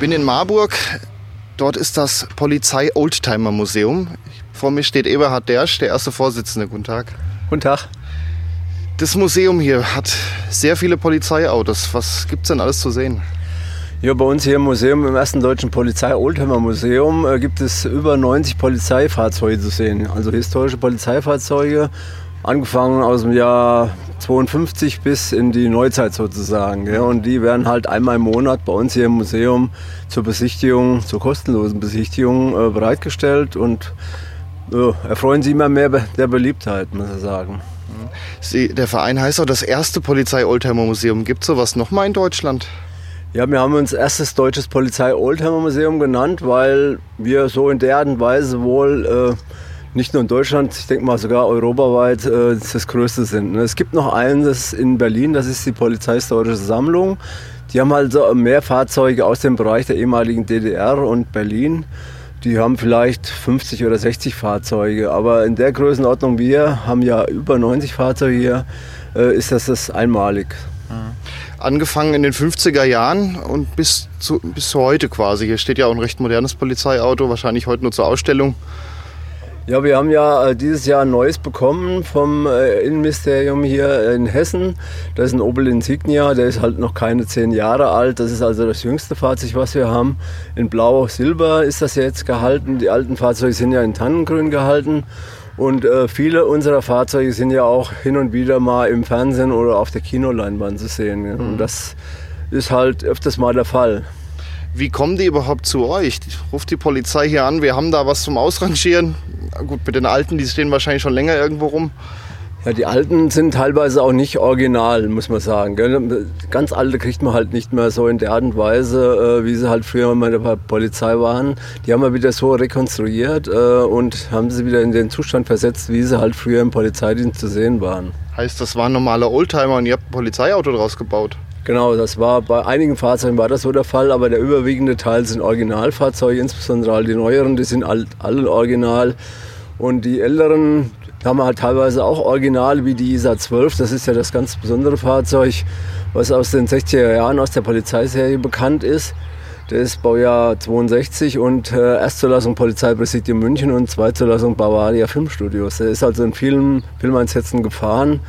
Bin in Marburg. Dort ist das Polizei Oldtimer Museum. Vor mir steht Eberhard Dersch, der erste Vorsitzende. Guten Tag. Guten Tag. Das Museum hier hat sehr viele Polizeiautos. Was gibt es denn alles zu sehen? Ja, bei uns hier im Museum, im ersten deutschen Polizei-Oldtimer-Museum, äh, gibt es über 90 Polizeifahrzeuge zu sehen. Also historische Polizeifahrzeuge, angefangen aus dem Jahr 52 bis in die Neuzeit sozusagen. Ja. Und die werden halt einmal im Monat bei uns hier im Museum zur Besichtigung, zur kostenlosen Besichtigung äh, bereitgestellt und äh, erfreuen sie immer mehr der Beliebtheit, muss ich sagen. Sie, der Verein heißt auch das erste Polizei-Oldtimer-Museum. Gibt es sowas nochmal in Deutschland? Ja, wir haben uns erstes deutsches Polizei-Oldtimer-Museum genannt, weil wir so in der Art und Weise wohl äh, nicht nur in Deutschland, ich denke mal sogar europaweit äh, das größte sind. Ne? Es gibt noch eines in Berlin, das ist die Polizeihistorische Sammlung. Die haben also mehr Fahrzeuge aus dem Bereich der ehemaligen DDR und Berlin. Die haben vielleicht 50 oder 60 Fahrzeuge, aber in der Größenordnung wir haben ja über 90 Fahrzeuge hier, äh, ist das das einmalig. Mhm. Angefangen in den 50er Jahren und bis zu, bis heute quasi. Hier steht ja auch ein recht modernes Polizeiauto, wahrscheinlich heute nur zur Ausstellung. Ja, wir haben ja äh, dieses Jahr ein neues bekommen vom äh, Innenministerium hier in Hessen. Das ist ein Opel Insignia, der ist halt noch keine zehn Jahre alt. Das ist also das jüngste Fahrzeug, was wir haben. In Blau-Silber ist das jetzt gehalten. Die alten Fahrzeuge sind ja in Tannengrün gehalten. Und äh, viele unserer Fahrzeuge sind ja auch hin und wieder mal im Fernsehen oder auf der Kinoleinwand zu sehen. Ja. Und mhm. das ist halt öfters mal der Fall. Wie kommen die überhaupt zu euch? Ruft die Polizei hier an, wir haben da was zum Ausrangieren. Gut, mit den Alten, die stehen wahrscheinlich schon länger irgendwo rum. Ja, die alten sind teilweise auch nicht original, muss man sagen. Ganz alte kriegt man halt nicht mehr so in der Art und Weise, äh, wie sie halt früher mal bei der Polizei waren. Die haben wir wieder so rekonstruiert äh, und haben sie wieder in den Zustand versetzt, wie sie halt früher im Polizeidienst zu sehen waren. Heißt, das waren normale Oldtimer und ihr habt ein Polizeiauto draus gebaut? Genau, das war bei einigen Fahrzeugen war das so der Fall, aber der überwiegende Teil sind Originalfahrzeuge, insbesondere die neueren, die sind alle original. Und die älteren haben halt teilweise auch original wie die ISA 12. Das ist ja das ganz besondere Fahrzeug, was aus den 60er Jahren aus der Polizeiserie bekannt ist. Der ist Baujahr 62 und äh, Erstzulassung Polizeipräsidium München und Zweitzulassung Bavaria Filmstudios. Der ist also in vielen Filmeinsätzen gefahren.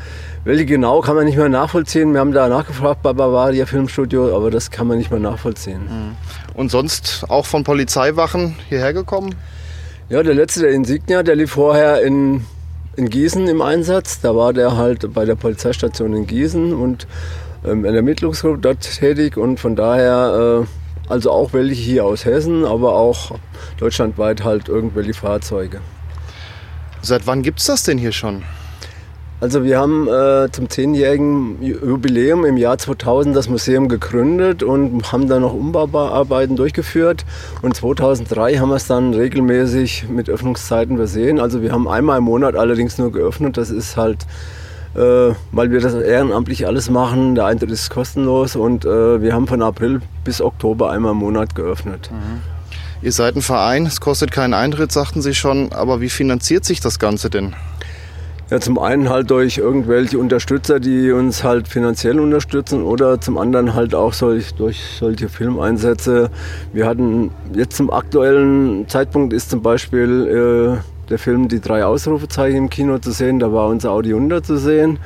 Welche genau kann man nicht mehr nachvollziehen. Wir haben da nachgefragt bei Bavaria Filmstudio, aber das kann man nicht mehr nachvollziehen. Mhm. Und sonst auch von Polizeiwachen hierher gekommen? Ja, der letzte, der Insignia, der lief vorher in, in Gießen im Einsatz. Da war der halt bei der Polizeistation in Gießen und ähm, in der Ermittlungsgruppe dort tätig und von daher äh, also auch welche hier aus Hessen, aber auch deutschlandweit halt irgendwelche Fahrzeuge. Seit wann gibt es das denn hier schon? Also wir haben äh, zum zehnjährigen Jubiläum im Jahr 2000 das Museum gegründet und haben dann noch Umbauarbeiten durchgeführt. Und 2003 haben wir es dann regelmäßig mit Öffnungszeiten versehen. Also wir haben einmal im Monat allerdings nur geöffnet. Das ist halt, äh, weil wir das ehrenamtlich alles machen. Der Eintritt ist kostenlos und äh, wir haben von April bis Oktober einmal im Monat geöffnet. Mhm. Ihr seid ein Verein, es kostet keinen Eintritt, sagten Sie schon. Aber wie finanziert sich das Ganze denn? Ja, zum einen halt durch irgendwelche Unterstützer, die uns halt finanziell unterstützen oder zum anderen halt auch solch, durch solche Filmeinsätze. Wir hatten jetzt zum aktuellen Zeitpunkt ist zum Beispiel äh, der Film Die drei Ausrufezeichen im Kino zu sehen, da war unser Audi 100 zu sehen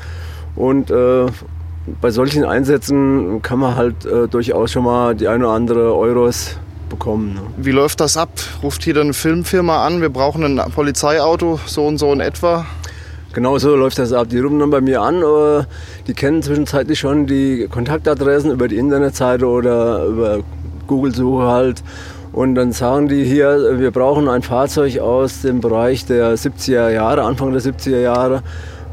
und äh, bei solchen Einsätzen kann man halt äh, durchaus schon mal die eine oder andere Euros bekommen. Ne? Wie läuft das ab? Ruft hier eine Filmfirma an, wir brauchen ein Polizeiauto, so und so in etwa? Genau so läuft das ab. Die rufen dann bei mir an, äh, die kennen zwischenzeitlich schon die Kontaktadressen über die Internetseite oder über Google-Suche halt. Und dann sagen die hier, wir brauchen ein Fahrzeug aus dem Bereich der 70er Jahre, Anfang der 70er Jahre.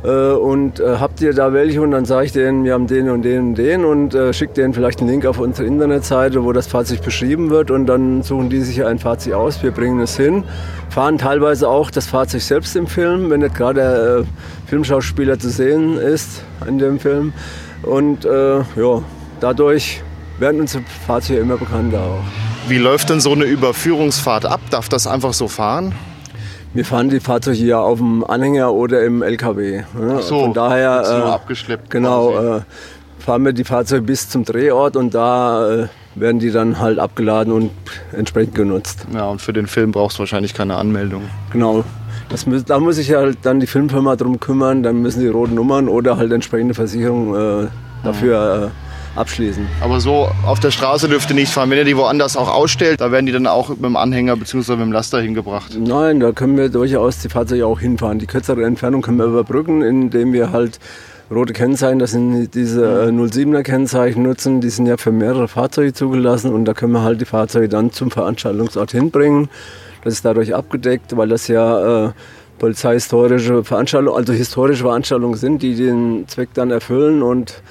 Äh, und äh, habt ihr da welche? Und dann sage ich denen, wir haben den und den und den und äh, schicke denen vielleicht einen Link auf unsere Internetseite, wo das Fahrzeug beschrieben wird und dann suchen die sich ein Fahrzeug aus, wir bringen es hin, fahren teilweise auch das Fahrzeug selbst im Film, wenn nicht gerade der äh, Filmschauspieler zu sehen ist in dem Film und äh, ja, dadurch werden unsere Fahrzeuge immer bekannter auch. Wie läuft denn so eine Überführungsfahrt ab? Darf das einfach so fahren? Wir fahren die Fahrzeuge ja auf dem Anhänger oder im LKW. Ne? Ach so, Von daher äh, nur abgeschleppt. Genau, äh, fahren wir die Fahrzeuge bis zum Drehort und da äh, werden die dann halt abgeladen und entsprechend genutzt. Ja, und für den Film brauchst du wahrscheinlich keine Anmeldung. Genau. Das, da muss sich halt dann die Filmfirma drum kümmern, dann müssen die roten Nummern oder halt entsprechende Versicherung äh, dafür äh, abschließen. Aber so auf der Straße dürfte nicht fahren. Wenn ihr die woanders auch ausstellt, da werden die dann auch mit dem Anhänger bzw. mit dem Laster hingebracht. Nein, da können wir durchaus die Fahrzeuge auch hinfahren. Die kürzere Entfernung können wir überbrücken, indem wir halt rote Kennzeichen, das sind diese 07er äh, Kennzeichen nutzen, die sind ja für mehrere Fahrzeuge zugelassen und da können wir halt die Fahrzeuge dann zum Veranstaltungsort hinbringen. Das ist dadurch abgedeckt, weil das ja äh, polizeihistorische Veranstaltungen, also historische Veranstaltungen sind, die den Zweck dann erfüllen und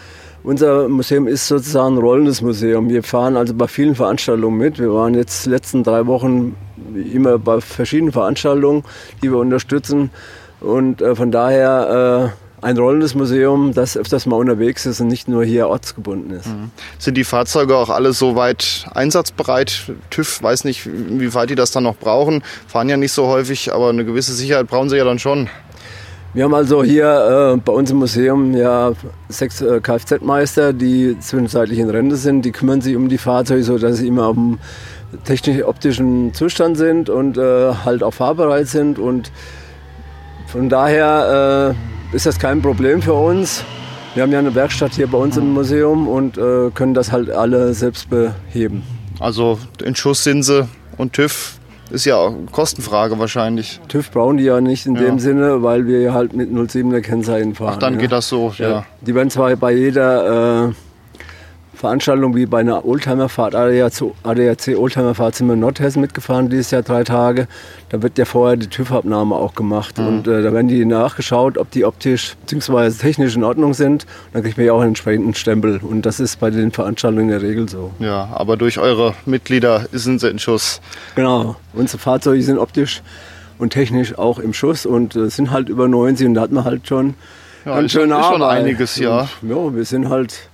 unser Museum ist sozusagen ein rollendes Museum. Wir fahren also bei vielen Veranstaltungen mit. Wir waren jetzt die letzten drei Wochen immer bei verschiedenen Veranstaltungen, die wir unterstützen. Und äh, von daher äh, ein rollendes Museum, das öfters mal unterwegs ist und nicht nur hier ortsgebunden ist. Mhm. Sind die Fahrzeuge auch alle soweit einsatzbereit? TÜV weiß nicht, wie weit die das dann noch brauchen. Fahren ja nicht so häufig, aber eine gewisse Sicherheit brauchen sie ja dann schon. Wir haben also hier äh, bei uns im Museum ja sechs äh, Kfz-Meister, die zwischenzeitlich in Rente sind. Die kümmern sich um die Fahrzeuge, sodass sie immer auf dem technisch-optischen Zustand sind und äh, halt auch fahrbereit sind. Und von daher äh, ist das kein Problem für uns. Wir haben ja eine Werkstatt hier bei uns im Museum und äh, können das halt alle selbst beheben. Also in Schuss sind sie und TÜV ist ja auch Kostenfrage wahrscheinlich. TÜV brauchen die ja nicht in ja. dem Sinne, weil wir halt mit 07er Kennzeichen fahren. Ach, dann ja. geht das so, ja. ja. Die werden zwar bei jeder äh, Veranstaltung wie bei einer Oldtimerfahrt, ADAC, ADAC Oldtimerfahrt sind wir in Nordhessen mitgefahren dieses Jahr drei Tage. Da wird ja vorher die TÜV-Abnahme auch gemacht mhm. und äh, da werden die nachgeschaut, ob die optisch bzw. technisch in Ordnung sind. Und dann kriegt man ja auch einen entsprechenden Stempel und das ist bei den Veranstaltungen in der Regel so. Ja, aber durch eure Mitglieder sind sie in Schuss. Genau, unsere Fahrzeuge sind optisch und technisch auch im Schuss und äh, sind halt über 90 und da hat man halt schon ja, ganz schön ist schon einiges, ja. Und, ja, wir sind halt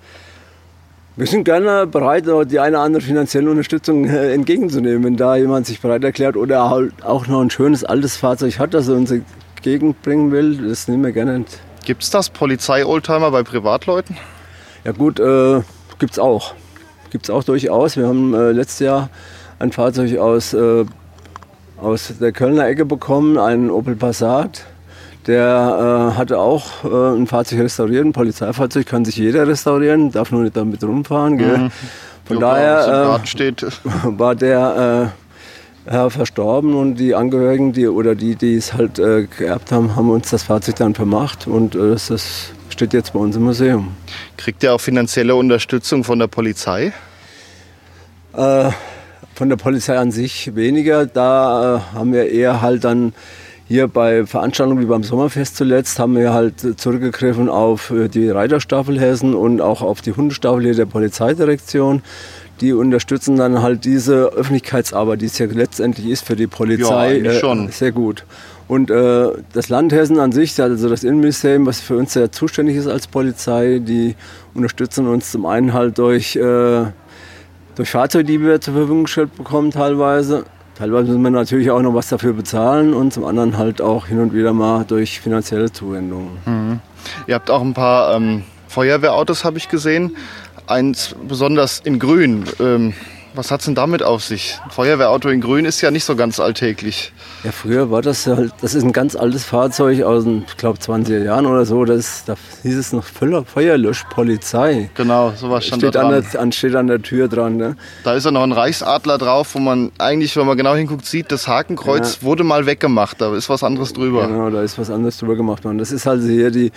wir sind gerne bereit, die eine oder andere finanzielle Unterstützung äh, entgegenzunehmen, wenn da jemand sich bereit erklärt oder halt auch noch ein schönes altes Fahrzeug hat, das er uns entgegenbringen will. Das nehmen wir gerne. Gibt es das Polizei-Oldtimer bei Privatleuten? Ja gut, äh, gibt es auch. Gibt es auch durchaus. Wir haben äh, letztes Jahr ein Fahrzeug aus, äh, aus der Kölner Ecke bekommen, einen Opel Passat der äh, hatte auch äh, ein Fahrzeug restauriert, ein Polizeifahrzeug kann sich jeder restaurieren, darf nur nicht damit rumfahren. Gell? Mhm. Von ja, daher äh, war der äh, Herr verstorben und die Angehörigen, die oder die, die es halt äh, geerbt haben, haben uns das Fahrzeug dann vermacht und äh, das, das steht jetzt bei uns im Museum. Kriegt ihr auch finanzielle Unterstützung von der Polizei? von der Polizei an sich weniger. Da haben wir eher halt dann hier bei Veranstaltungen wie beim Sommerfest zuletzt haben wir halt zurückgegriffen auf äh, die Reiterstaffel Hessen und auch auf die Hundestaffel hier der Polizeidirektion. Die unterstützen dann halt diese Öffentlichkeitsarbeit, die es ja letztendlich ist für die Polizei, ja, äh, sehr gut. Und äh, das Land Hessen an sich, also das Innenministerium, was für uns sehr zuständig ist als Polizei, die unterstützen uns zum einen halt durch, äh, durch Fahrzeuge, die wir zur Verfügung gestellt bekommen teilweise, Teilweise müssen wir natürlich auch noch was dafür bezahlen und zum anderen halt auch hin und wieder mal durch finanzielle Zuwendungen. Mhm. Ihr habt auch ein paar ähm, Feuerwehrautos, habe ich gesehen. Eins besonders in Grün. Ähm, was hat es denn damit auf sich? Ein Feuerwehrauto in Grün ist ja nicht so ganz alltäglich. Ja, früher war das halt, das ist ein ganz altes Fahrzeug aus den, ich glaube, 20er Jahren oder so. Das, da hieß es noch Feuerlöschpolizei. Genau, sowas stand steht da an dran. der, an, steht an der Tür dran. Ne? Da ist ja noch ein Reichsadler drauf, wo man eigentlich, wenn man genau hinguckt, sieht, das Hakenkreuz wurde mal weggemacht. Da ist was anderes drüber. Genau, da ist was anderes drüber gemacht worden. Das ist also hier die,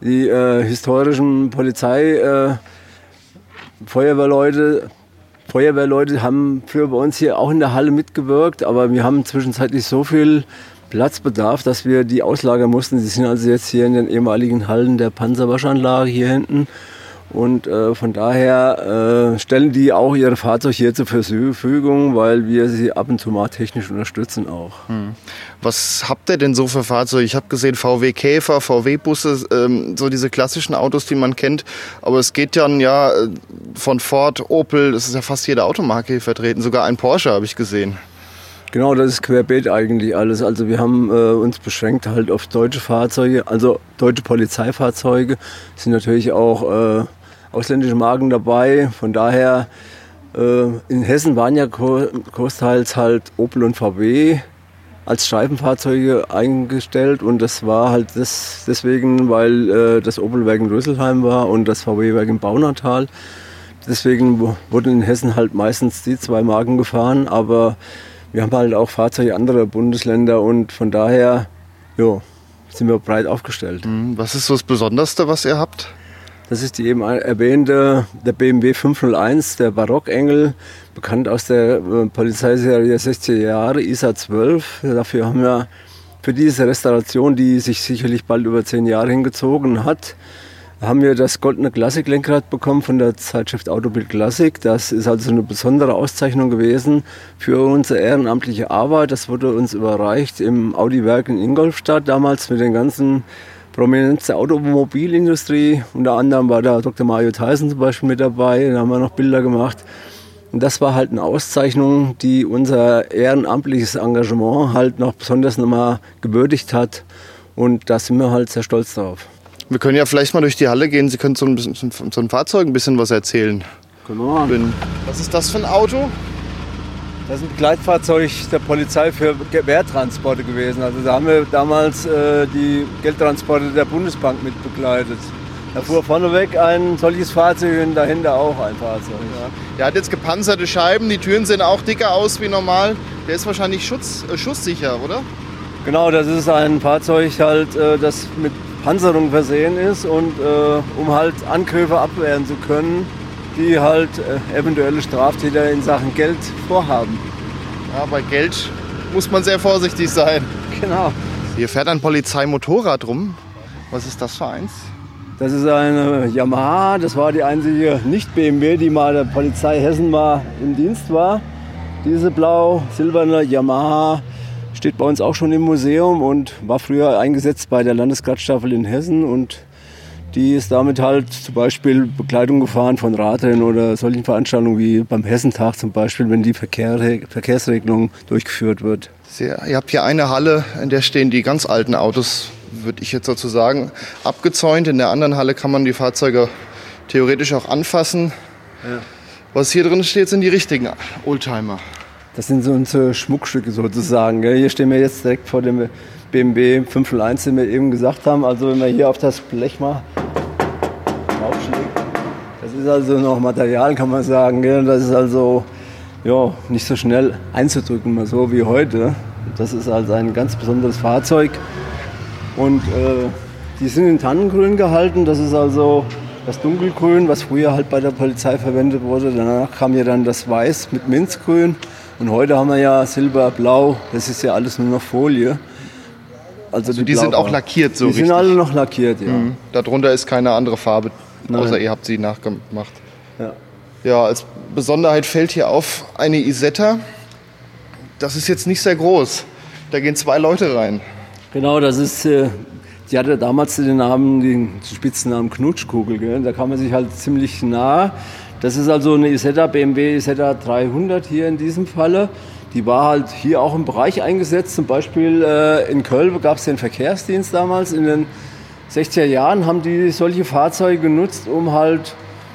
die äh, historischen Polizei, äh, Feuerwehrleute. Feuerwehrleute haben früher bei uns hier auch in der Halle mitgewirkt, aber wir haben zwischenzeitlich so viel Platzbedarf, dass wir die auslagern mussten. Sie sind also jetzt hier in den ehemaligen Hallen der Panzerwaschanlage hier hinten. Und äh, von daher äh, stellen die auch ihre Fahrzeuge hier zur Verfügung, weil wir sie ab und zu mal technisch unterstützen auch. Was habt ihr denn so für Fahrzeuge? Ich habe gesehen VW Käfer, VW Busse, ähm, so diese klassischen Autos, die man kennt. Aber es geht dann ja äh, von Ford, Opel, das ist ja fast jede Automarke hier vertreten. Sogar ein Porsche habe ich gesehen. Genau, das ist querbeet eigentlich alles. Also wir haben äh, uns beschränkt halt auf deutsche Fahrzeuge, also deutsche Polizeifahrzeuge. Sind natürlich auch äh, ausländische Marken dabei. Von daher, äh, in Hessen waren ja gro- großteils halt Opel und VW als Streifenfahrzeuge eingestellt und das war halt das, deswegen, weil äh, das Opelwerk in Röselheim war und das VW-Werk im Baunatal. Deswegen wurden in Hessen halt meistens die zwei Marken gefahren, aber wir haben halt auch Fahrzeuge anderer Bundesländer und von daher jo, sind wir breit aufgestellt. Hm, Was ist so das Besonderste, was ihr habt? Das ist die eben erwähnte, der BMW 501, der Barockengel, bekannt aus der äh, Polizeiserie 60er Jahre, ISA 12. Dafür haben wir für diese Restauration, die sich sicherlich bald über zehn Jahre hingezogen hat, haben wir das goldene Klassik-Lenkrad bekommen von der Zeitschrift Autobild Klassik. Das ist also eine besondere Auszeichnung gewesen für unsere ehrenamtliche Arbeit. Das wurde uns überreicht im Audi-Werk in Ingolstadt damals mit den ganzen Prominenz der Automobilindustrie. Unter anderem war da Dr. Mario Tyson zum Beispiel mit dabei. Da haben wir noch Bilder gemacht. Und das war halt eine Auszeichnung, die unser ehrenamtliches Engagement halt noch besonders nochmal gewürdigt hat. Und da sind wir halt sehr stolz drauf. Wir können ja vielleicht mal durch die Halle gehen. Sie können zu, ein bisschen, zu einem Fahrzeug ein bisschen was erzählen. Genau. Was ist das für ein Auto? Das ist ein Begleitfahrzeug der Polizei für Wehrtransporte gewesen. Also da haben wir damals äh, die Geldtransporte der Bundesbank mit begleitet. Da fuhr vorneweg ein solches Fahrzeug und dahinter auch ein Fahrzeug. Der hat jetzt gepanzerte Scheiben, die Türen sehen auch dicker aus wie normal. Der ist wahrscheinlich schutz, äh, schusssicher, oder? Genau, das ist ein Fahrzeug halt, äh, das mit Panzerung versehen ist und äh, um halt Angriffe abwehren zu können, die halt äh, eventuelle Straftäter in Sachen Geld vorhaben. Ja, bei Geld muss man sehr vorsichtig sein. Genau. Hier fährt ein Polizeimotorrad rum. Was ist das für eins? Das ist eine Yamaha, das war die einzige Nicht-BMW, die mal der Polizei Hessen mal im Dienst war. Diese blau-silberne Yamaha steht bei uns auch schon im Museum und war früher eingesetzt bei der Landesgradstaffel in Hessen und die ist damit halt zum Beispiel Begleitung gefahren von Radrennen oder solchen Veranstaltungen wie beim Hessentag zum Beispiel, wenn die Verkehr, Verkehrsregelung durchgeführt wird. Sehr, ihr habt hier eine Halle, in der stehen die ganz alten Autos, würde ich jetzt sozusagen, abgezäunt. In der anderen Halle kann man die Fahrzeuge theoretisch auch anfassen. Was hier drin steht, sind die richtigen Oldtimer. Das sind so unsere Schmuckstücke sozusagen. gell. Hier stehen wir jetzt direkt vor dem BMW 501, den wir eben gesagt haben. Also wenn man hier auf das Blech mal ist also noch Material, kann man sagen. gell. Das ist also ja, nicht so schnell einzudrücken, mal so wie heute. Das ist also ein ganz besonderes Fahrzeug. Und äh, die sind in Tannengrün gehalten. Das ist also das Dunkelgrün, was früher halt bei der Polizei verwendet wurde. Danach kam ja dann das Weiß mit Minzgrün. Und heute haben wir ja Silber, Blau. Das ist ja alles nur noch Folie. Also, Die sind auch lackiert so Die richtig. sind alle noch lackiert, ja. Mhm. Darunter ist keine andere Farbe, Nein. außer ihr habt sie nachgemacht. ja. Ja, als Besonderheit fällt hier auf eine Isetta. Das ist jetzt nicht sehr groß. Da gehen zwei Leute rein. Genau, das ist, äh, die hatte damals den Namen, den Spitzennamen Knutschkugel. Gell? Da kam man sich halt ziemlich nah. Das ist also eine Isetta, BMW Isetta 300 hier in diesem Falle. Die war halt hier auch im Bereich eingesetzt. Zum Beispiel äh, in Köln gab es den Verkehrsdienst damals. In den 60er Jahren haben die solche Fahrzeuge genutzt, um halt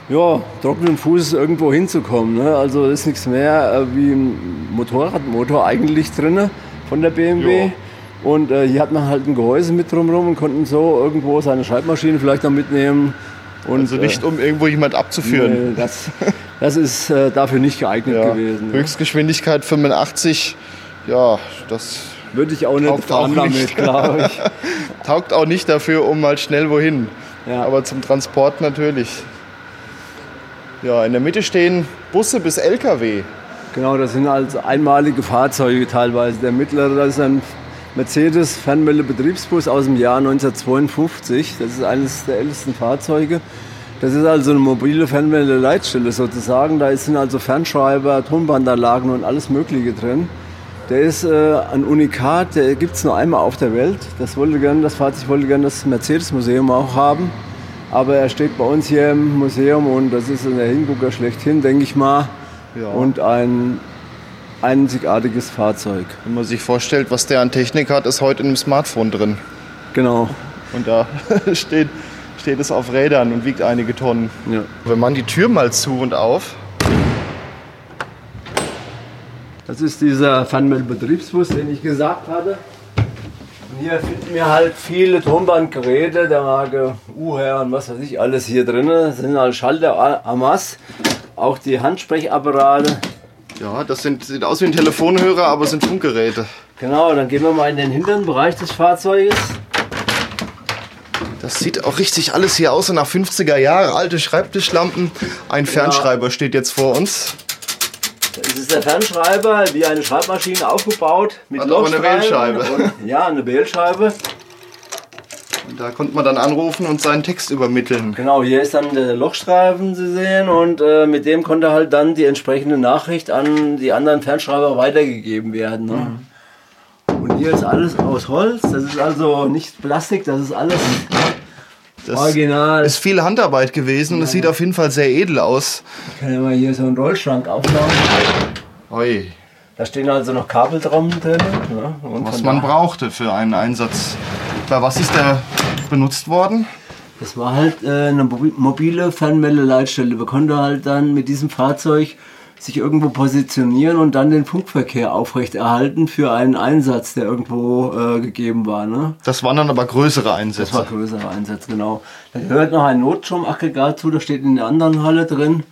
ja, trockenen Fußes irgendwo hinzukommen. Ne? Also ist nichts mehr äh, wie ein Motorradmotor eigentlich drin. von der BMW. Jo. Und äh, hier hat man halt ein Gehäuse mit drumherum und konnten so irgendwo seine Schreibmaschine vielleicht noch mitnehmen. Und, also nicht, äh, um irgendwo jemand abzuführen. Nee, das, das ist äh, dafür nicht geeignet ja. gewesen. Höchstgeschwindigkeit 85, ja, das würde ich auch nicht fahren auch damit, glaube ich. Taugt auch nicht dafür, um mal schnell wohin. Ja. Aber zum Transport natürlich. Ja, in der Mitte stehen Busse bis LKW. Genau, das sind also einmalige Fahrzeuge teilweise. Der mittlere, das ist ein Mercedes Fernmeldebetriebsbus aus dem Jahr 1952. Das ist eines der ältesten Fahrzeuge. Das ist also eine mobile Fernmeldeleitstelle sozusagen. Da sind also Fernschreiber, Tonbandanlagen und alles Mögliche drin. Der ist äh, ein Unikat, der gibt es nur einmal auf der Welt. Das, wollte gern, das Fahrzeug wollte gerne das Mercedes-Museum auch haben. Aber er steht bei uns hier im Museum und das ist in der Hingucker schlechthin, denke ich mal. Ja. Und ein einzigartiges Fahrzeug. Wenn man sich vorstellt, was der an Technik hat, ist heute in einem Smartphone drin. Genau. Und da steht, steht es auf Rädern und wiegt einige Tonnen. Ja. Wenn man die Tür mal zu und auf, das ist dieser Funmail-Betriebsbus, den ich gesagt hatte. Und hier finden wir halt viele Tonbandgeräte der Marke UHR und was weiß ich alles hier drin. Das sind halt Schalter Amas, auch die Handsprechapparate. Ja, das sind, sieht aus wie ein Telefonhörer, aber sind Funkgeräte. Genau, dann gehen wir mal in den hinteren Bereich des Fahrzeuges. Das sieht auch richtig alles hier aus, so nach 50er Jahre, alte Schreibtischlampen. Ein Fernschreiber ja. steht jetzt vor uns. Das ist der Fernschreiber, wie eine Schreibmaschine aufgebaut. Mit Hat aber eine Wählscheibe. Ja, eine Wählscheibe. Und da konnte man dann anrufen und seinen Text übermitteln. Genau, hier ist dann der Lochstreifen zu sehen und äh, mit dem konnte halt dann die entsprechende Nachricht an die anderen Fernschreiber weitergegeben werden. Ne? Mhm. Und hier ist alles aus Holz, das ist also nicht Plastik, das ist alles das Original. Ist viel Handarbeit gewesen und es sieht auf jeden Fall sehr edel aus. Ich kann ja mal hier so einen Rollschrank aufbauen. Oi. Da stehen also noch Kabel drin. Ne? was man brauchte für einen Einsatz. Bei was ist der benutzt worden? Das war halt äh, eine mobile Fernmeldeleitstelle. Wir konnten halt dann mit diesem Fahrzeug sich irgendwo positionieren und dann den Funkverkehr aufrechterhalten für einen Einsatz, der irgendwo äh, gegeben war. Ne? Das waren dann aber größere Einsätze. Das war größere Einsätze, genau. Da gehört noch ein Notstromaggregat zu, das steht in der anderen Halle drin.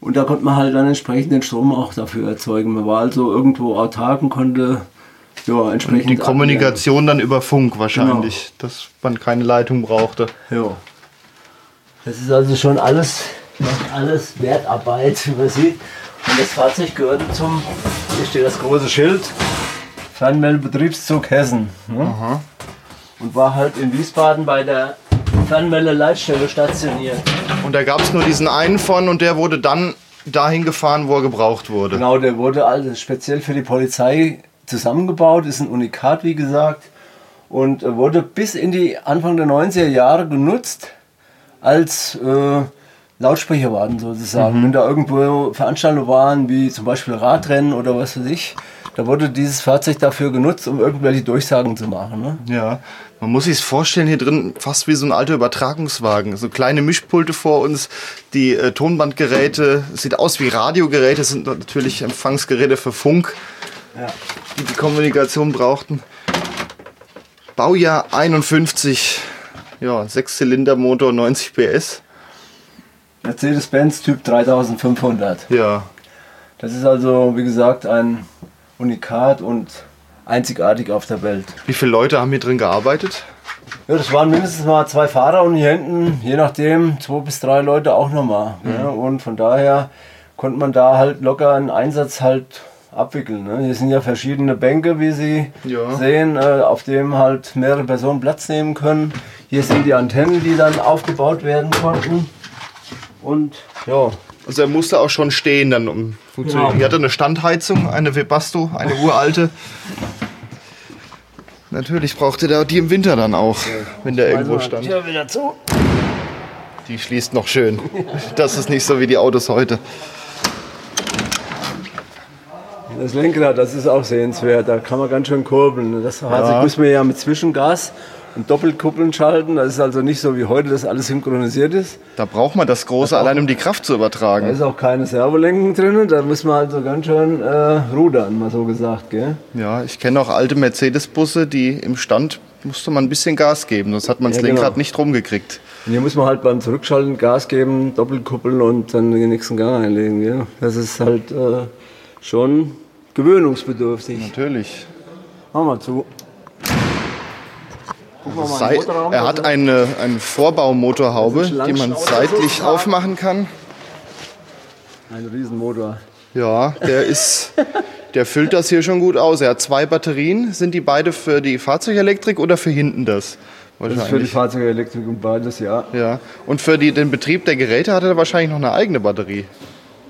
Und da konnte man halt dann entsprechend den Strom auch dafür erzeugen. Man war also irgendwo autark und konnte ja, entsprechend. Und die Kommunikation dann über Funk wahrscheinlich, genau. dass man keine Leitung brauchte. Ja. Das ist also schon alles, alles Wertarbeit, wie man sieht. Und das Fahrzeug gehörte zum, hier steht das große Schild, Fernmeldebetriebszug Hessen. Ne? Und war halt in Wiesbaden bei der Fernmeldeleitstelle stationiert. Und da gab es nur diesen einen von und der wurde dann dahin gefahren, wo er gebraucht wurde. Genau, der wurde also speziell für die Polizei zusammengebaut, ist ein Unikat, wie gesagt, und wurde bis in die Anfang der 90er Jahre genutzt als äh, Lautsprecherwagen sozusagen. Mhm. Wenn da irgendwo Veranstaltungen waren, wie zum Beispiel Radrennen oder was weiß ich, da wurde dieses Fahrzeug dafür genutzt, um irgendwelche Durchsagen zu machen. Ne? Ja, man muss sich es vorstellen, hier drin fast wie so ein alter Übertragungswagen. So kleine Mischpulte vor uns, die äh, Tonbandgeräte, sieht aus wie Radiogeräte, sind natürlich Empfangsgeräte für Funk, ja. die die Kommunikation brauchten. Baujahr 51, ja, Sechszylindermotor, 90 PS. Mercedes-Benz Typ 3500. Ja. Das ist also, wie gesagt, ein Unikat und einzigartig auf der Welt. Wie viele Leute haben hier drin gearbeitet? Ja, das waren mindestens mal zwei Fahrer und hier hinten, je nachdem, zwei bis drei Leute auch nochmal. Mhm. Ja, und von daher konnte man da halt locker einen Einsatz halt abwickeln. Ne? Hier sind ja verschiedene Bänke, wie Sie ja. sehen, äh, auf dem halt mehrere Personen Platz nehmen können. Hier sind die Antennen, die dann aufgebaut werden konnten. Und ja. Also er musste auch schon stehen dann um funktionieren. Genau. Hier hatte eine Standheizung, eine Webasto, eine uralte. Natürlich brauchte der die im Winter dann auch, ja. wenn der irgendwo stand. Tür wieder zu. Die schließt noch schön. Das ist nicht so wie die Autos heute. Das Lenkrad, das ist auch sehenswert. Da kann man ganz schön kurbeln. Das Ja. muss man ja mit Zwischengas und Doppelkuppeln schalten. Das ist also nicht so wie heute, dass alles synchronisiert ist. Da braucht man das Große allein, um die Kraft zu Da übertragen. ist auch keine Servolenkung drin. Da muss man also ganz schön äh, rudern, mal so gesagt. Gell? Ja, ich kenne auch alte Mercedes-Busse, die im Stand musste man ein bisschen Gas geben, sonst hat man das Ja, genau. Lenkrad nicht rumgekriegt. Und hier muss man halt beim Zurückschalten Gas geben, doppelkuppeln und dann den nächsten Gang einlegen. Gell? Das ist halt äh, schon gewöhnungsbedürftig. Natürlich. Machen wir zu. Gucken wir mal in den Sei, Motorraum. er hat eine, eine Vorbaumotorhaube, die man seitlich aufmachen kann. Ein Riesenmotor. Ja, der ist, der füllt das hier schon gut aus. Er hat zwei Batterien. Sind die beide für die Fahrzeugelektrik oder für hinten das? Das ist für die. Fahrzeugelektrik und beides, ja. Ja. Und für die, den Betrieb der Geräte hat er wahrscheinlich noch eine eigene Batterie.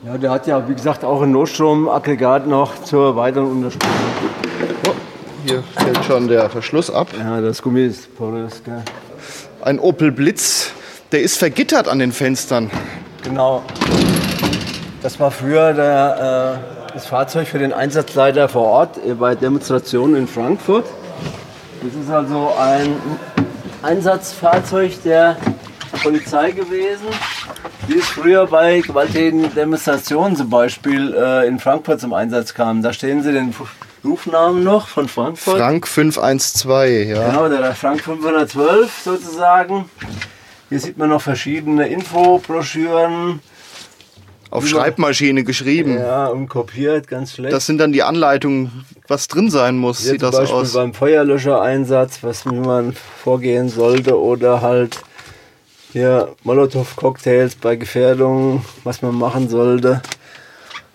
Ja, der hat ja, wie gesagt, auch ein Notstromaggregat noch zur weiteren Unterstützung. Oh, hier fällt schon der Verschluss ab. Ja, das Gummi ist porös, gell? Ein Opel Blitz. Der ist vergittert an den Fenstern. Genau. Das war früher der, äh, das Fahrzeug für den Einsatzleiter vor Ort äh, bei Demonstrationen in Frankfurt. Das ist also ein Einsatzfahrzeug der Polizei gewesen, wie es früher bei gewalttätigen Demonstrationen zum Beispiel äh, in Frankfurt zum Einsatz kam. Da stehen Sie den Rufnamen noch von Frankfurt. Frank 512, ja. Genau, der Frank 512 sozusagen. Hier sieht man noch verschiedene Infobroschüren. Auf Schreibmaschine geschrieben. Ja, und kopiert, ganz schlecht. Das sind dann die Anleitungen, was drin sein muss, Hier sieht zum das Beispiel aus. beim Feuerlöschereinsatz, was wie man vorgehen sollte oder halt hier Molotow-Cocktails bei Gefährdung, was man machen sollte.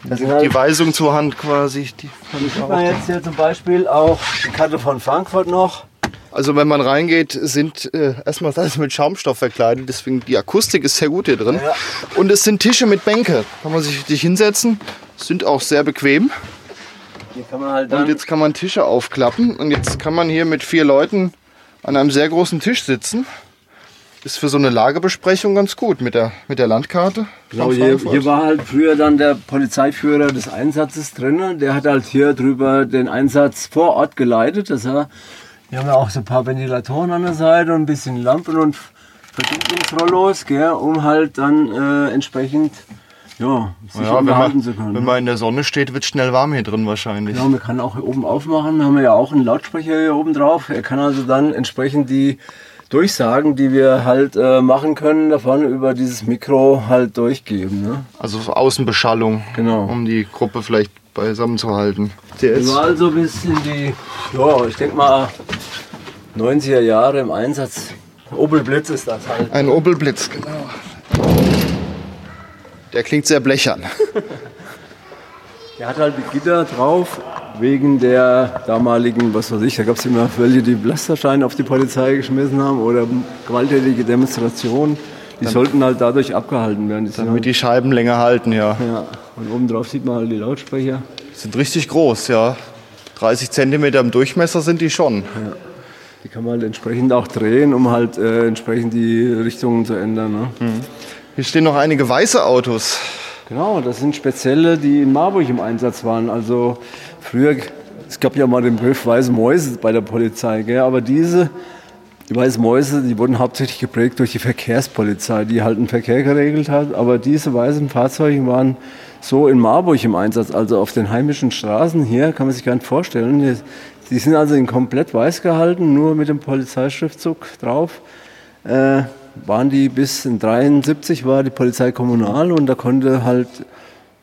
Halt, Die Weisung zur Hand quasi. Die sieht man jetzt hier zum Beispiel auch die Karte von Frankfurt noch. Also wenn man reingeht, sind äh, erstmal alles mit Schaumstoff verkleidet, deswegen die Akustik ist sehr gut hier drin. Ja. Und es sind Tische mit Bänke, kann man sich richtig hinsetzen, sind auch sehr bequem. Halt Und jetzt kann man Tische aufklappen und jetzt kann man hier mit vier Leuten an einem sehr großen Tisch sitzen. Ist für so eine Lagebesprechung ganz gut mit der, mit der Landkarte. Genau, hier, hier war halt früher dann der Polizeiführer des Einsatzes drin. Der hat halt hier drüber den Einsatz vor Ort geleitet. Das war, wir haben ja auch so ein paar Ventilatoren an der Seite und ein bisschen Lampen und Verdunklungsrollos, gell, um halt dann äh, entsprechend ja, sich ja, wenn, man, zu können. wenn ne? man in der Sonne steht, wird schnell warm hier drin wahrscheinlich. Genau, man kann auch hier oben aufmachen. Da haben wir ja auch einen Lautsprecher hier oben drauf. Er kann also dann entsprechend die Durchsagen, die wir halt äh, machen können, davon über dieses Mikro halt durchgeben. Ne? Also so Außenbeschallung, Genau. um die Gruppe vielleicht beisammen zu halten. Der Die war also bis in die, ja, ich denke mal 90er Jahre im Einsatz. Opel Blitz ist das halt. ein Opel Blitz, genau. Der klingt sehr blechern. Der hat halt die Gitter drauf, wegen der damaligen, was weiß ich, da gab es immer welche, die Blastersteine auf die Polizei geschmissen haben oder gewalttätige Demonstrationen. Die sollten halt dadurch abgehalten werden. Die Damit halt, die Scheiben länger halten, ja. ja. Und oben drauf sieht man halt die Lautsprecher. Sind richtig groß, ja. 30 Zentimeter im Durchmesser sind die schon. Die kann man halt entsprechend auch drehen, um halt äh, entsprechend die Richtungen zu ändern. Ne? Hier stehen noch einige weiße Autos. Genau, das sind spezielle, die in Marburg im Einsatz waren. Also früher, es gab ja mal den Begriff weiße Mäuse bei der Polizei, gell? aber diese die weißen Mäuse, die wurden hauptsächlich geprägt durch die Verkehrspolizei, die halt den Verkehr geregelt hat. Aber diese weißen Fahrzeuge waren so in Marburg im Einsatz, also auf den heimischen Straßen hier, kann man sich gar nicht vorstellen. Die, die sind also in komplett weiß gehalten, nur mit dem Polizeischriftzug drauf. Äh, waren die bis in 73 war die Polizei kommunal und da konnte halt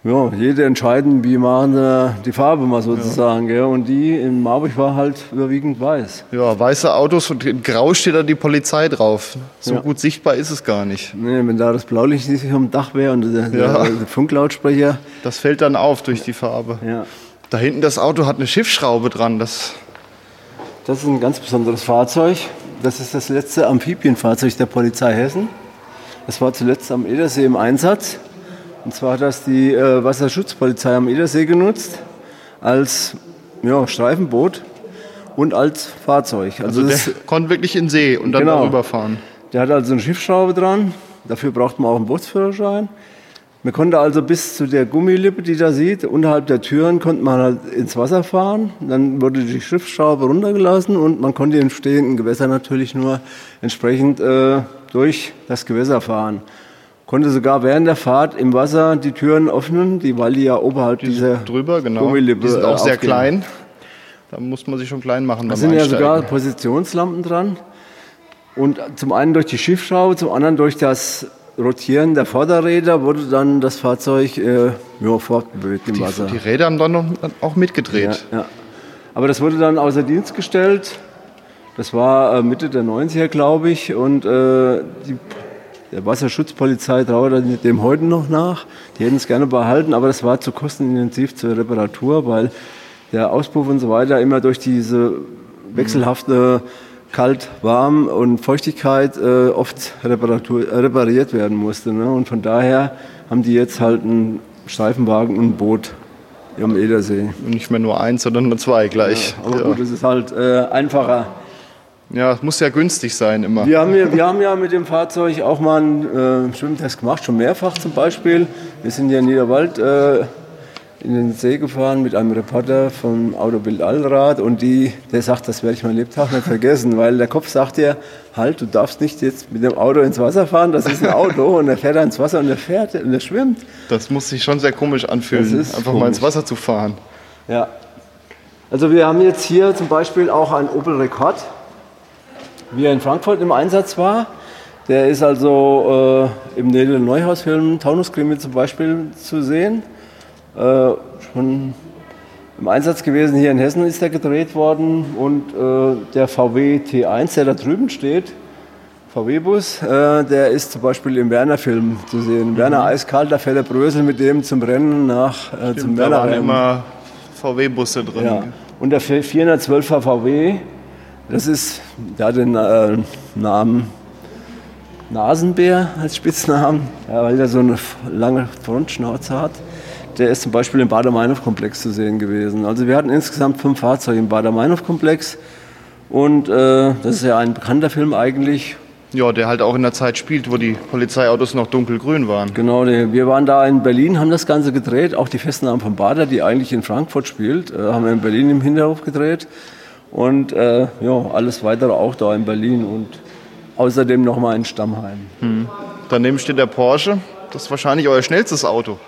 ja, jeder entscheiden, wie machen sie die Farbe mal sozusagen. Gell? Und die in Marburg war halt überwiegend weiß. Ja, weiße Autos und in Grau steht da die Polizei drauf. So Ja. gut sichtbar ist es gar nicht. Nee, wenn da das Blaulicht nicht am Dach wäre und der, Ja. der Funklautsprecher. Das fällt dann auf durch die Farbe. Ja. Da hinten das Auto hat eine Schiffsschraube dran. Das Das ist ein ganz besonderes Fahrzeug. Das ist das letzte Amphibienfahrzeug der Polizei Hessen. Das war zuletzt am Edersee im Einsatz. Und zwar hat das die äh, Wasserschutzpolizei am Edersee genutzt als ja, Streifenboot und als Fahrzeug. Also, also der das, konnte wirklich in See und dann Genau. darüber fahren. der hat also eine Schiffsschraube dran. Dafür braucht man auch einen Bootsführerschein. Man konnte also bis zu der Gummilippe, die da sieht, unterhalb der Türen konnte man halt ins Wasser fahren. Dann wurde die Schiffsschraube runtergelassen und man konnte im stehenden Gewässer natürlich nur entsprechend äh, durch das Gewässer fahren. Konnte sogar während der Fahrt im Wasser die Türen öffnen, die, weil die ja oberhalb Die dieser drüber, genau. Gummilippe Die sind auch äh, sehr aufgehen. klein. Da muss man sich schon klein machen. Da sind ja Einsteigen. sogar Positionslampen dran. Und zum einen durch die Schiffsschraube, zum anderen durch das Rotieren der Vorderräder wurde dann das Fahrzeug äh, ja, fortbewegt im Wasser. Die Räder haben dann noch, auch mitgedreht. Ja, ja. Aber das wurde dann außer Dienst gestellt. Das war äh, Mitte der 90er, glaube ich. Und äh, die, der Wasserschutzpolizei trauert dem heute noch nach. Die hätten es gerne behalten, aber das war zu kostenintensiv zur Reparatur, weil der Auspuff und so weiter immer durch diese wechselhafte Kalt, Warm und Feuchtigkeit äh, oft Reparatur, äh, repariert werden musste. Ne? Und von daher haben die jetzt halt einen Streifenwagen und ein Boot am Edersee. Und nicht mehr nur eins, sondern nur zwei gleich. Aber Ja, gut, es ist halt äh, einfacher. Ja es muss ja günstig sein immer. Wir haben, ja, wir haben ja mit dem Fahrzeug auch mal einen äh, Schwimmtest gemacht, schon mehrfach zum Beispiel. Wir sind ja in Niederwald äh, in den See gefahren mit einem Reporter vom Autobild Allrad und die, der sagt, das werde ich mein Lebtag nicht vergessen, weil der Kopf sagt dir, halt, du darfst nicht jetzt mit dem Auto ins Wasser fahren, das ist ein Auto und er fährt da ins Wasser und er fährt und er schwimmt. Das muss sich schon sehr komisch anfühlen, einfach mal ins komisch. Wasser zu fahren. Ja. Also wir haben jetzt hier zum Beispiel auch einen Opel Rekord, wie er in Frankfurt im Einsatz war. Der ist also äh, im Nedel Neuhaus-Film Taunuskrimi zum Beispiel zu sehen. Äh, schon im Einsatz gewesen. Hier in Hessen ist er gedreht worden. Und äh, der VW T1, der da drüben steht, VW-Bus, äh, der ist zum Beispiel im Werner-Film zu sehen. Werner eiskalt, da fährt der Brösel mit dem zum Rennen nach äh, zum Da waren immer VW-Busse drin. Ja. Und der 412er VW, das ist, der hat den äh, Namen Nasenbär als Spitznamen, ja, weil er so eine lange Frontschnauze hat. Der ist zum Beispiel im Bader-Meinhof-Komplex zu sehen gewesen. Also wir hatten insgesamt fünf Fahrzeuge im Bader-Meinhof-Komplex. Und äh, das ist ja ein bekannter Film eigentlich. Ja, der halt auch in der Zeit spielt, wo die Polizeiautos noch dunkelgrün waren. Genau, wir waren da in Berlin, haben das Ganze gedreht. Auch die Festnahme von Bader, die eigentlich in Frankfurt spielt, äh, haben wir in Berlin im Hinterhof gedreht. Und äh, ja, alles weitere auch da in Berlin und außerdem nochmal in Stammheim. Daneben steht der Porsche. Das ist wahrscheinlich euer schnellstes Auto.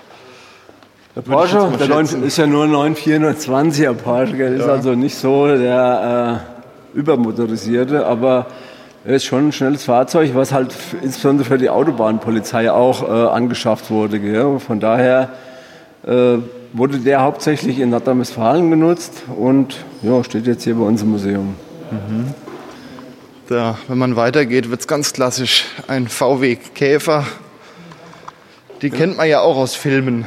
Der Porsche, der schätzen. 9, ist ja nur ein 9420er Porsche, gell? ist also nicht so der äh, übermotorisierte, aber er ist schon ein schnelles Fahrzeug, was halt insbesondere für die Autobahnpolizei auch äh, angeschafft wurde. Gell? Von daher äh, wurde der hauptsächlich in Nordrhein-Westfalen genutzt und ja, steht jetzt hier bei uns im Museum. Da, wenn man weitergeht, wird es ganz klassisch. Ein VW Käfer. Die kennt man ja auch aus Filmen.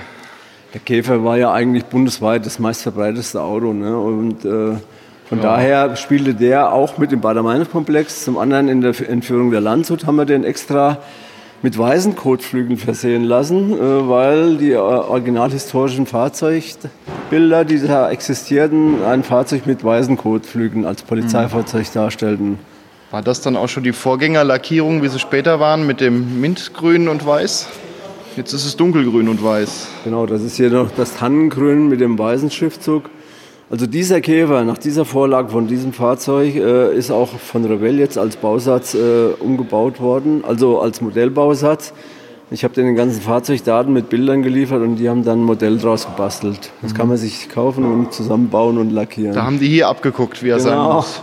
Der Käfer war ja eigentlich bundesweit das meistverbreitetste Auto. Ne? Und äh, von daher spielte der auch mit im Bader-Meinhof-Komplex. Zum anderen in der Entführung der Landshut haben wir den extra mit weißen Kotflügeln versehen lassen, äh, weil die äh, originalhistorischen Fahrzeugbilder, die da existierten, ein Fahrzeug mit weißen Kotflügeln als Polizeifahrzeug darstellten. War das dann auch schon die Vorgängerlackierung, wie sie später waren, mit dem Mintgrün und Weiß? Jetzt ist es dunkelgrün und weiß. Genau, das ist hier noch das Tannengrün mit dem weißen Schriftzug. Also dieser Käfer, nach dieser Vorlage von diesem Fahrzeug, äh, ist auch von Revell jetzt als Bausatz äh, umgebaut worden, also als Modellbausatz. Ich habe den ganzen Fahrzeugdaten mit Bildern geliefert und die haben dann ein Modell draus gebastelt. Das kann man sich kaufen und zusammenbauen und lackieren. Da haben die hier abgeguckt, wie er sein Genau. muss.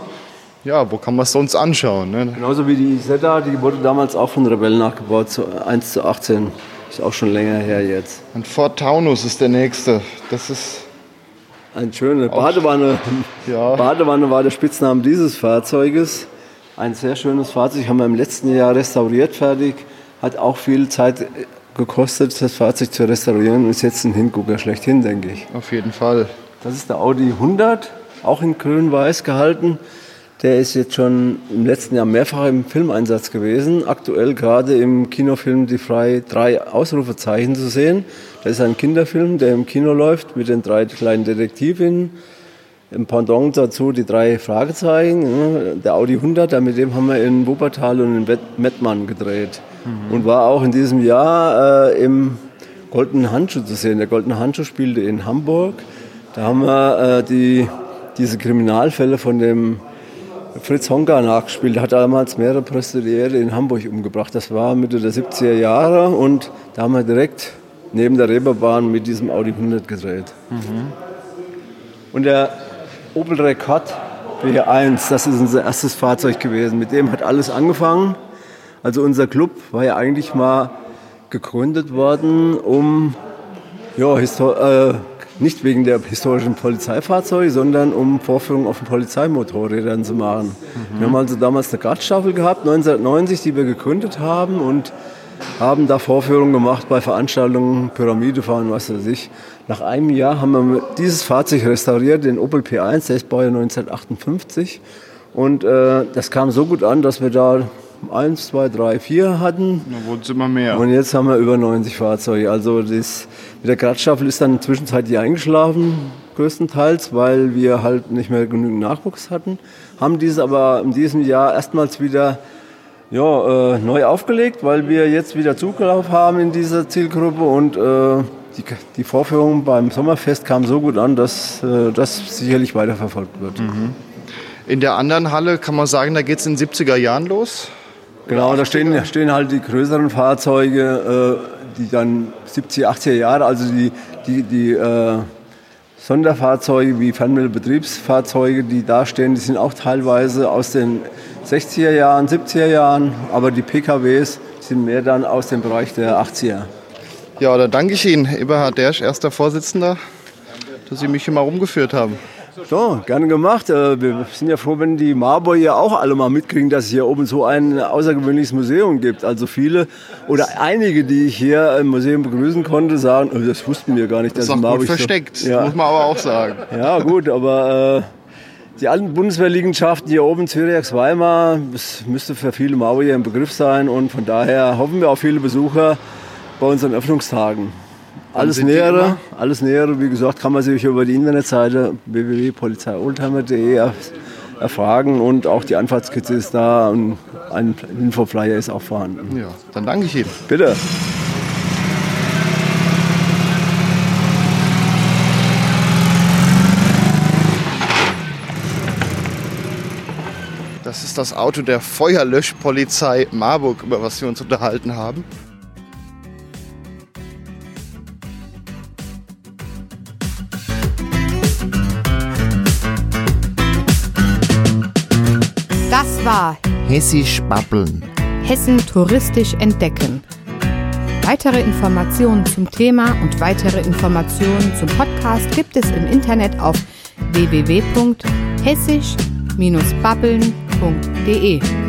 Ja, wo kann man es sonst anschauen? Ne? Genauso wie die Isetta, die wurde damals auch von Revell nachgebaut, zu 1 zu 18. Ist auch schon länger her jetzt. Ein Ford Taunus ist der nächste. Das ist Eine schöne Badewanne. Ja. Badewanne war der Spitzname dieses Fahrzeuges. Ein sehr schönes Fahrzeug, haben wir im letzten Jahr restauriert fertig. Hat auch viel Zeit gekostet, das Fahrzeug zu restaurieren und ist jetzt ein Hingucker schlechthin, denke ich. auf jeden Fall. Das ist der Audi 100, auch in grün-weiß gehalten. Der ist jetzt schon im letzten Jahr mehrfach im Filmeinsatz gewesen. Aktuell gerade im Kinofilm Die Frei drei Ausrufezeichen zu sehen. Das ist ein Kinderfilm, der im Kino läuft mit den drei kleinen Detektivinnen. Im Pendant dazu die drei Fragezeichen. ja. Der Audi 100, mit dem haben wir in Wuppertal und in Mettmann gedreht. Und war auch in diesem Jahr äh, im Goldenen Handschuh zu sehen. Der Goldene Handschuh spielte in Hamburg. Da haben wir äh, die, diese Kriminalfälle von dem Fritz Honka nachgespielt. Der hat damals mehrere Prostituierte in Hamburg umgebracht. Das war Mitte der 70er Jahre und da haben wir direkt neben der Reeperbahn mit diesem Audi 100 gedreht. Mhm. Und der Opel Rekord B1, das ist unser erstes Fahrzeug gewesen. Mit dem hat alles angefangen. Also unser Club war ja eigentlich mal gegründet worden, um ja, äh, nicht wegen der historischen Polizeifahrzeuge, sondern um Vorführungen auf den Polizeimotorrädern zu machen. Mhm. Wir haben also damals eine Gradstaffel gehabt, 1990, die wir gegründet haben und haben da Vorführungen gemacht bei Veranstaltungen, Pyramidefahren, was weiß ich. Nach einem Jahr haben wir dieses Fahrzeug restauriert, den Opel P1, der ist Baujahr 1958. Und äh, das kam so gut an, dass wir da eins, zwei, drei, vier hatten. Da wurden es immer mehr. Und jetzt haben wir über 90 Fahrzeuge. Also das mit der Gradstaffel ist dann zwischenzeitlich eingeschlafen, größtenteils, weil wir halt nicht mehr genügend Nachwuchs hatten. Haben diese aber in diesem Jahr erstmals wieder ja, äh, neu aufgelegt, weil wir jetzt wieder Zuglauf haben in dieser Zielgruppe und äh, die, die, Vorführung beim Sommerfest kam so gut an, dass äh, das sicherlich weiterverfolgt wird. Mhm. In der anderen Halle kann man sagen, da geht es in den 70er Jahren los? Genau, da stehen, stehen halt die größeren Fahrzeuge, äh, die dann 70er, 80er Jahre, also die, die, die äh, Sonderfahrzeuge wie Fernmittelbetriebsfahrzeuge, die da stehen, die sind auch teilweise aus den 60er Jahren, 70er Jahren, aber die PKWs sind mehr dann aus dem Bereich der 80er. Ja, da danke ich Ihnen, Eberhard Dersch, erster Vorsitzender, dass Sie mich hier mal rumgeführt haben. So, gerne gemacht. Äh, wir sind ja froh, wenn die Marburg ja auch alle mal mitkriegen, dass es hier oben so ein außergewöhnliches Museum gibt. Also viele oder einige, die ich hier im Museum begrüßen konnte, sagen, oh, das wussten wir gar nicht. Das ist auch Marburg gut versteckt, so, ja. muss man aber auch sagen. Ja, gut, aber äh, die alten Bundeswehrliegenschaften hier oben, Zürich, Weimar, das müsste für viele Marburger ein Begriff sein und von daher hoffen wir auf viele Besucher bei unseren Öffnungstagen. Alles Nähere, alles Nähere, wie gesagt, kann man sich über die Internetseite www.polizeioldtimer.de erfragen und auch die Anfahrtskizze ist da und ein Infoflyer ist auch vorhanden. Ja, dann danke ich Ihnen. Bitte. Das ist das Auto der Feuerlöschpolizei Marburg, über was wir uns unterhalten haben. War Hessisch Babbeln. Hessen touristisch entdecken. Weitere Informationen zum Thema und weitere Informationen zum Podcast gibt es im Internet auf www.hessisch-babbeln.de.